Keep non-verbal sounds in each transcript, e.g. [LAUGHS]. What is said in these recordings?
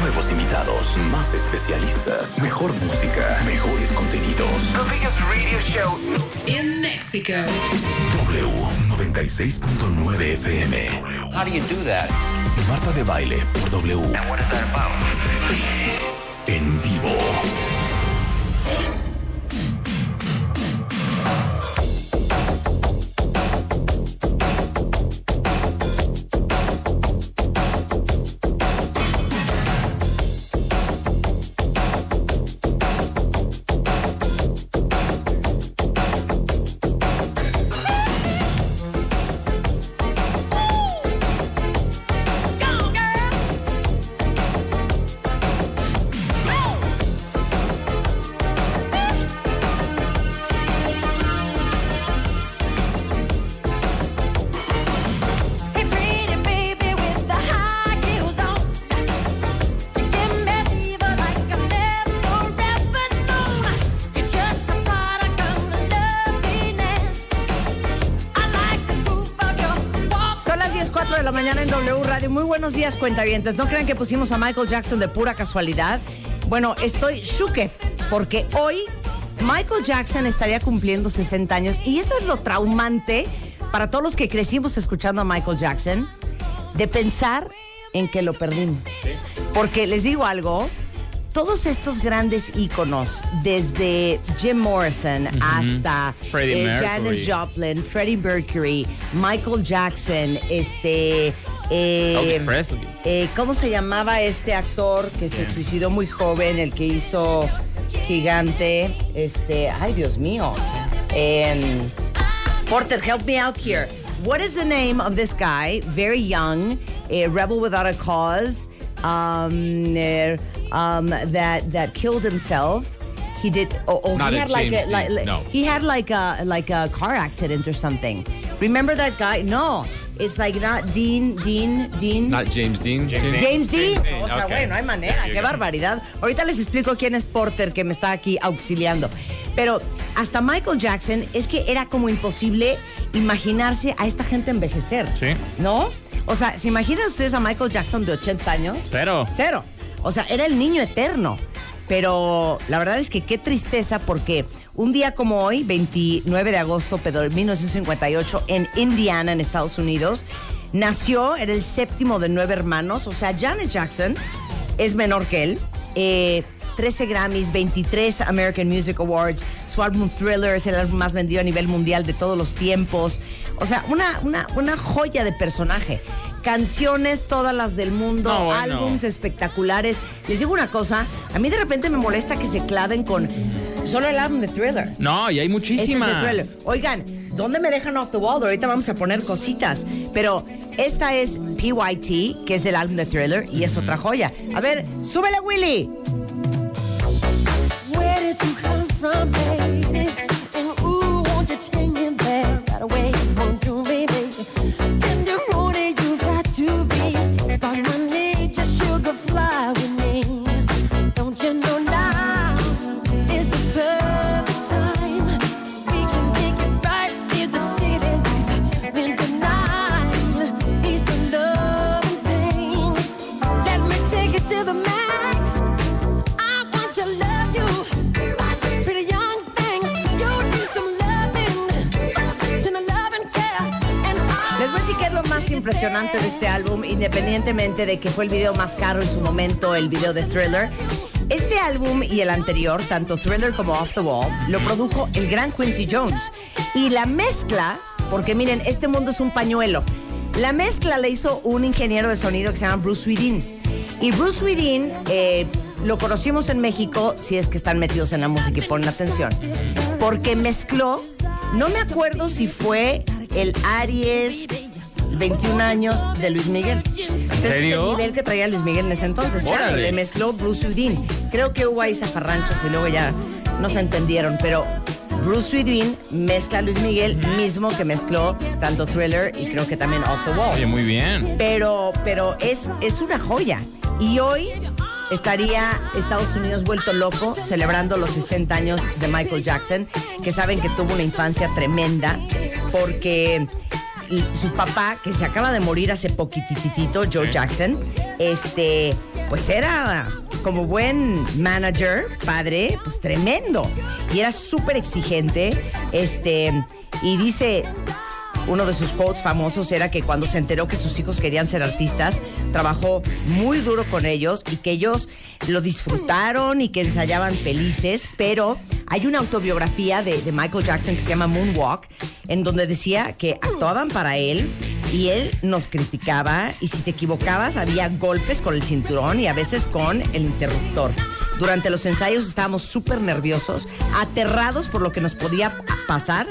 Nuevos invitados, más especialistas, mejor música, mejores contenidos. In Mexico. W96.9 FM. How do you do that? Marta de baile por W. What is that about? En vivo. de la mañana en W Radio. Muy buenos días, cuentavientes. No crean que pusimos a Michael Jackson de pura casualidad. Bueno, estoy shooketh porque hoy Michael Jackson estaría cumpliendo 60 años y eso es lo traumante para todos los que crecimos escuchando a Michael Jackson de pensar en que lo perdimos. Porque les digo algo, todos estos grandes íconos, desde Jim Morrison hasta eh. Janis Joplin, Freddie Mercury, Michael Jackson, este... eh, Presley. eh, ¿Cómo se llamaba este actor que se suicidó muy joven, el que hizo Gigante? Este, ay Dios mío. Em, Porter, help me out here. What is the name of this guy? Very young, a rebel without a cause, um, um, that that killed himself. He did. Oh, oh he a had like a like, no. he had like a like a car accident or something. Remember that guy? No, it's like not Dean Dean Dean. Not James Dean. James Dean. O sea, ok. bueno, no hay manera. Qué barbaridad. Ahorita les explico quién es Porter que me está aquí auxiliando. Pero hasta Michael Jackson es que era como imposible imaginarse a esta gente envejecer. Sí. ¿No? O sea, ¿se imaginan ustedes a Michael Jackson de 80 años? Cero. Cero. O sea, era el niño eterno. Pero la verdad es que qué tristeza porque un día como hoy, 29 de agosto de 1958, en Indiana, en Estados Unidos, nació, era el séptimo de nueve hermanos. O sea, Janet Jackson es menor que él. Eh, 13 Grammys, 23 American Music Awards, su álbum Thriller es el álbum más vendido a nivel mundial de todos los tiempos. O sea, una, una, una joya de personaje. Canciones, todas las del mundo, No, bueno. álbums espectaculares. Les digo una cosa, a mí de repente me molesta que se claven con solo el álbum de Thriller. No, y hay Este es muchísimas. Oigan, ¿dónde me dejan off the wall? Ahorita vamos a poner cositas. Pero esta es PYT, que es el álbum de Thriller, y es otra joya. A ver, súbele, Willy. Where did you come from, baby? And ooh, won't you impresionante de este álbum, independientemente de que fue el video más caro en su momento, el video de Thriller. Este álbum y el anterior, tanto Thriller como Off the Wall, lo produjo el gran Quincy Jones. Y la mezcla, porque miren, este mundo es un pañuelo. La mezcla la hizo un ingeniero de sonido que se llama Bruce Swedin. Y Bruce Swedin eh, lo conocimos en México, si es que están metidos en la música y ponen atención, porque mezcló, no me acuerdo si fue el Aries 21 años de Luis Miguel. Ese es el serio? nivel que traía Luis Miguel en ese entonces. Claro, le mezcló Bruce Udin. Creo que hubo ahí zafarranchos y luego ya no se entendieron, pero Bruce Swedin mezcla a Luis Miguel, mismo que mezcló tanto Thriller y creo que también Off the Wall. Oye, muy bien. Pero, pero es, es una joya. Y hoy estaría Estados Unidos vuelto loco celebrando los 60 años de Michael Jackson, que saben que tuvo una infancia tremenda porque su papá, que se acaba de morir hace poquititito, Joe Jackson, este, pues era como buen manager, padre, pues tremendo. Y era súper exigente, este, y dice, uno de sus quotes famosos era que cuando se enteró que sus hijos querían ser artistas, trabajó muy duro con ellos y que ellos lo disfrutaron y que ensayaban felices, pero hay una autobiografía de, Michael Jackson que se llama Moonwalk, en donde decía que actuaban para él y él nos criticaba y si te equivocabas había golpes con el cinturón y a veces con el interruptor. Durante los ensayos estábamos súper nerviosos, aterrados por lo que nos podía pasar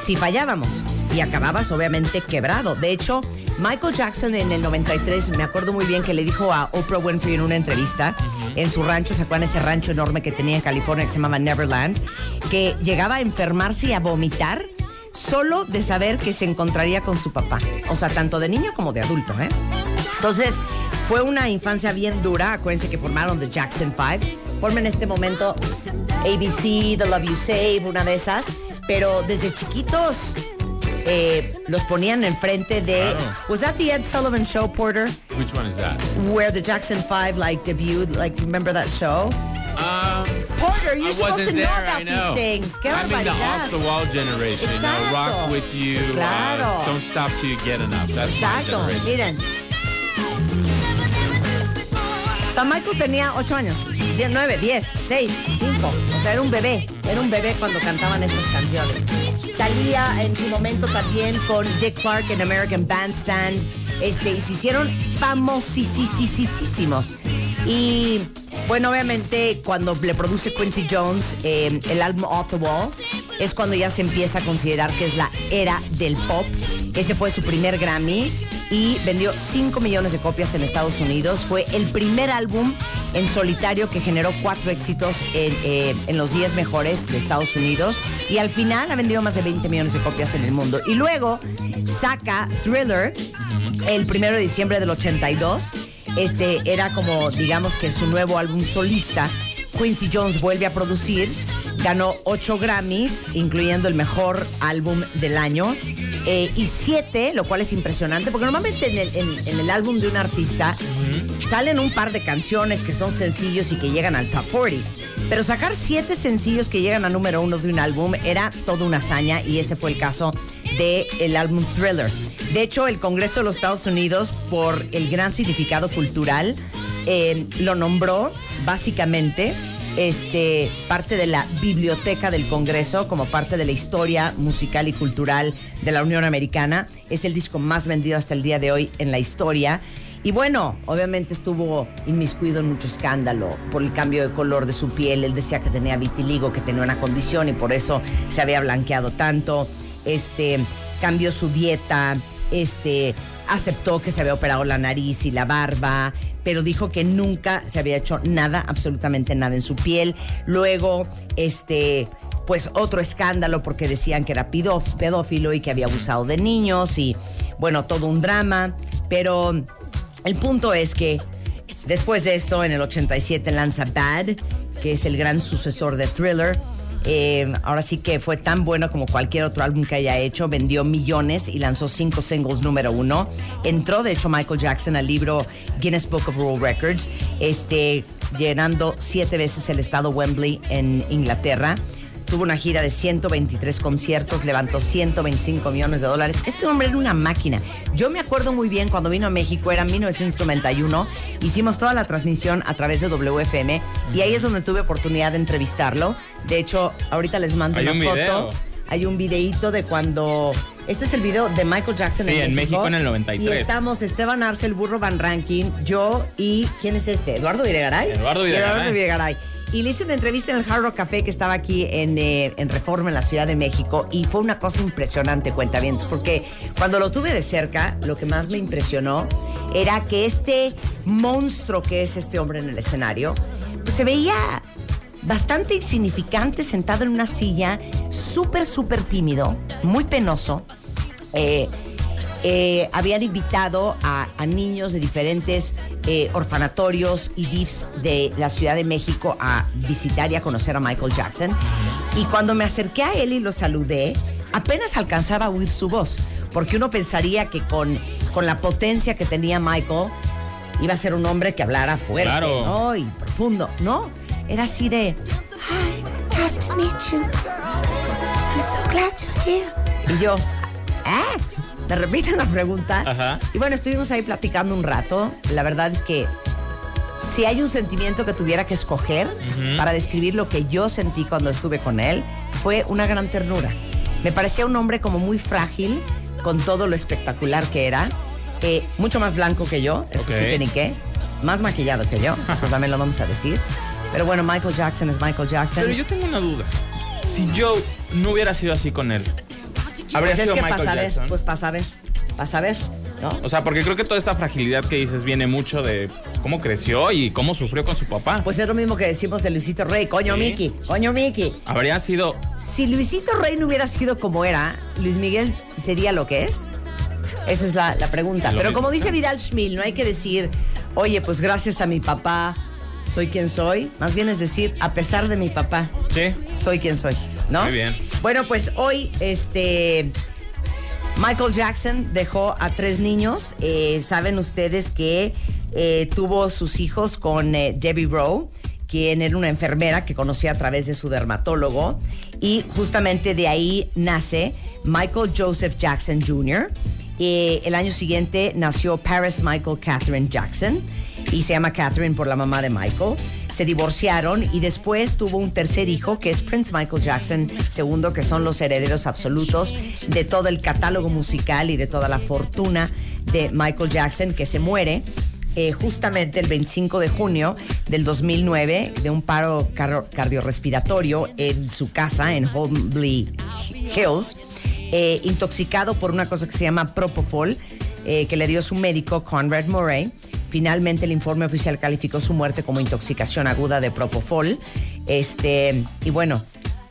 si fallábamos y acababas obviamente quebrado. De hecho, Michael Jackson en el 93, me acuerdo muy bien que le dijo a Oprah Winfrey en una entrevista en su rancho, ¿se acuerdan ese rancho enorme que tenía en California que se llamaba Neverland? Que llegaba a enfermarse y a vomitar solo de saber que se encontraría con su papá. O sea, tanto de niño como de adulto, ¿eh? Entonces, fue una infancia bien dura. Acuérdense que formaron The Jackson Five. Formen en este momento ABC, The Love You Save, una de esas. Pero desde chiquitos eh, los ponían enfrente de. Was that the Ed Sullivan Show, Porter? Which one is that? Where the Jackson Five like debuted? Like, remember that show? Um, Porter, you're I supposed to know there, about know. these things. Qué I'm in the off the wall generation. You know, rock with you. uh, Claro. don't stop till you get enough. That's my Exacto, generation. miren. San Michael tenía 8 años, 10, 9, 10, 6, 5. O sea, era un bebé. Era un bebé cuando cantaban estas canciones. Salía en su momento también con Dick Clark en American Bandstand. Este, y se hicieron famosísimos. Y bueno, obviamente cuando le produce Quincy Jones eh, el álbum Off the Wall, es cuando ya se empieza a considerar que es la era del pop. Ese fue su primer Grammy y vendió 5 millones de copias en Estados Unidos. Fue el primer álbum en solitario que generó cuatro éxitos en, eh, en los 10 mejores de Estados Unidos y al final ha vendido más de 20 millones de copias en el mundo. Y luego saca Thriller el primero de diciembre del 82. Este era como, digamos que su nuevo álbum solista. Quincy Jones vuelve a producir, ganó 8 Grammys, incluyendo el mejor álbum del año, eh, y 7, lo cual es impresionante, porque normalmente en el, en- en el álbum de un artista salen un par de canciones que son sencillos y que llegan al top 40. Pero sacar siete sencillos que llegan a número uno de un álbum era toda una hazaña y ese fue el caso del álbum Thriller. De hecho, el Congreso de los Estados Unidos, por el gran significado cultural, eh, lo nombró básicamente este, parte de la biblioteca del Congreso, como parte de la historia musical y cultural de la Unión Americana. Es el disco más vendido hasta el día de hoy en la historia. Y bueno, obviamente estuvo inmiscuido en mucho escándalo por el cambio de color de su piel. Él decía que tenía vitiligo, que tenía una condición y por eso se había blanqueado tanto. Este, cambió su dieta, este, aceptó que se había operado la nariz y la barba, pero dijo que nunca se había hecho nada, absolutamente nada en su piel. Luego, este, pues otro escándalo porque decían que era pedófilo y que había abusado de niños y bueno, todo un drama, pero el punto es que después de esto, en el 87 lanza Bad, que es el gran sucesor de Thriller. Eh, ahora sí que fue tan bueno como cualquier otro álbum que haya hecho, vendió millones y lanzó cinco singles número uno. Entró, de hecho, Michael Jackson al libro Guinness Book of World Records, este, llenando siete veces el estado Wembley en Inglaterra. Tuvo una gira de 123 conciertos, levantó 125 millones de dólares. Este hombre era una máquina. Yo me acuerdo muy bien cuando vino a México, era 1991. Hicimos toda la transmisión a través de WFM y ahí es donde tuve oportunidad de entrevistarlo. De hecho, ahorita les mando Hay una un foto. video. Hay un videíto de cuando. Este es el video de Michael Jackson Sí, en en México. México en el 93. Y estamos Esteban Arce, el burro Van Ranking, yo y. ¿Quién es este? ¿Eduardo Videgaray? Eduardo Videgaray. Eduardo Videgaray. Y le hice una entrevista en el Hard Rock Café que estaba aquí en, eh, Reforma, en la Ciudad de México. Y fue una cosa impresionante, cuentavientes, porque cuando lo tuve de cerca, lo que más me impresionó era que este monstruo que es este hombre en el escenario, pues se veía bastante insignificante, sentado en una silla, súper, súper tímido, muy penoso. Eh, eh, habían invitado a, a niños de diferentes eh, orfanatorios y DIFs de la Ciudad de México a visitar y a conocer a Michael Jackson. Y cuando me acerqué a él y lo saludé, apenas alcanzaba a oír su voz, porque uno pensaría que con, con la potencia que tenía Michael iba a ser un hombre que hablara fuerte Claro. ¿no? y profundo. No, era así de... Hi, nice to meet you. I'm so glad you're here. Y yo, ¿eh? Me repiten la pregunta. Ajá. Y bueno, estuvimos ahí platicando un rato. La verdad es que si hay un sentimiento que tuviera que escoger para describir lo que yo sentí cuando estuve con él, fue una gran ternura. Me parecía un hombre como muy frágil, con todo lo espectacular que era. Eh, mucho más blanco que yo, eso sí que ni qué. Más maquillado que yo, eso [LAUGHS] también lo vamos a decir. Pero bueno, Michael Jackson es Michael Jackson. Pero yo tengo una duda. Si Joe no hubiera sido así con él, habría Pues es sido que Michael saber, Jackson. pues para saber, para saber, ¿no? O sea, porque creo que toda esta fragilidad que dices viene mucho de cómo creció y cómo sufrió con su papá. Pues es lo mismo que decimos de Luisito Rey. Coño, Sí. Mickey. Coño, Mickey. Habría sido. Si Luisito Rey no hubiera sido como era, Luis Miguel sería lo que es. Esa es la, la pregunta. Lo Pero mismo. como dice Vidal Schmil, no hay que decir, oye, pues gracias a mi papá soy quien soy. Más bien es decir, a pesar de mi papá, Sí. soy quien soy, ¿no? Muy bien. Bueno, pues hoy, este. Michael Jackson dejó a tres niños. Eh, Saben ustedes que eh, tuvo sus hijos con eh, Debbie Rowe, quien era una enfermera que conocía a través de su dermatólogo. Y justamente de ahí nace Michael Joseph Jackson Jr. El año siguiente nació Paris Michael Catherine Jackson y se llama Catherine por la mamá de Michael. Se divorciaron y después tuvo un tercer hijo que es Prince Michael Jackson II, que son los herederos absolutos de todo el catálogo musical y de toda la fortuna de Michael Jackson, que se muere eh, justamente el 25 de junio del 2009 de un paro car- cardiorrespiratorio en su casa en Holmby Hills, eh, intoxicado por una cosa que se llama Propofol, eh, que le dio su médico Conrad Murray. Finalmente el informe oficial calificó su muerte como intoxicación aguda de Propofol. Este, y bueno,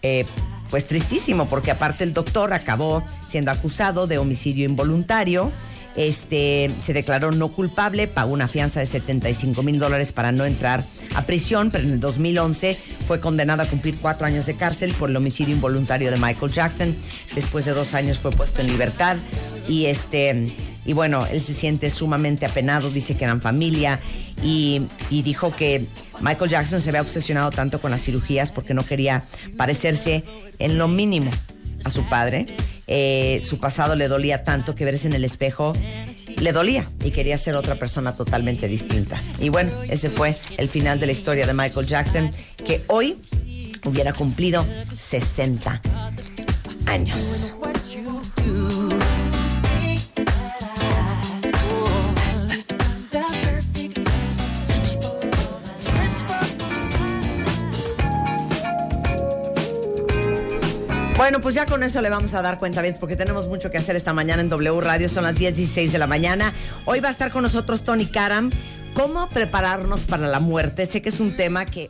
eh, pues tristísimo, porque aparte el doctor acabó siendo acusado de homicidio involuntario. Este, se declaró no culpable, pagó una fianza de 75 mil dólares para no entrar a prisión, pero en el 2011 fue condenado a cumplir cuatro años de cárcel por el homicidio involuntario de Michael Jackson. Después de dos años fue puesto en libertad y este y bueno, él se siente sumamente apenado, dice que eran familia y, y dijo que Michael Jackson se había obsesionado tanto con las cirugías porque no quería parecerse en lo mínimo a su padre. Eh, su pasado le dolía tanto que verse en el espejo le dolía y quería ser otra persona totalmente distinta. Y bueno, ese fue el final de la historia de Michael Jackson, que hoy hubiera cumplido 60 años. Bueno, pues ya con eso le vamos a dar cuenta bien, porque tenemos mucho que hacer esta mañana en W Radio. Son las 10 y 6 de la mañana. Hoy va a estar con nosotros Tony Karam. ¿Cómo prepararnos para la muerte? Sé que es un tema que...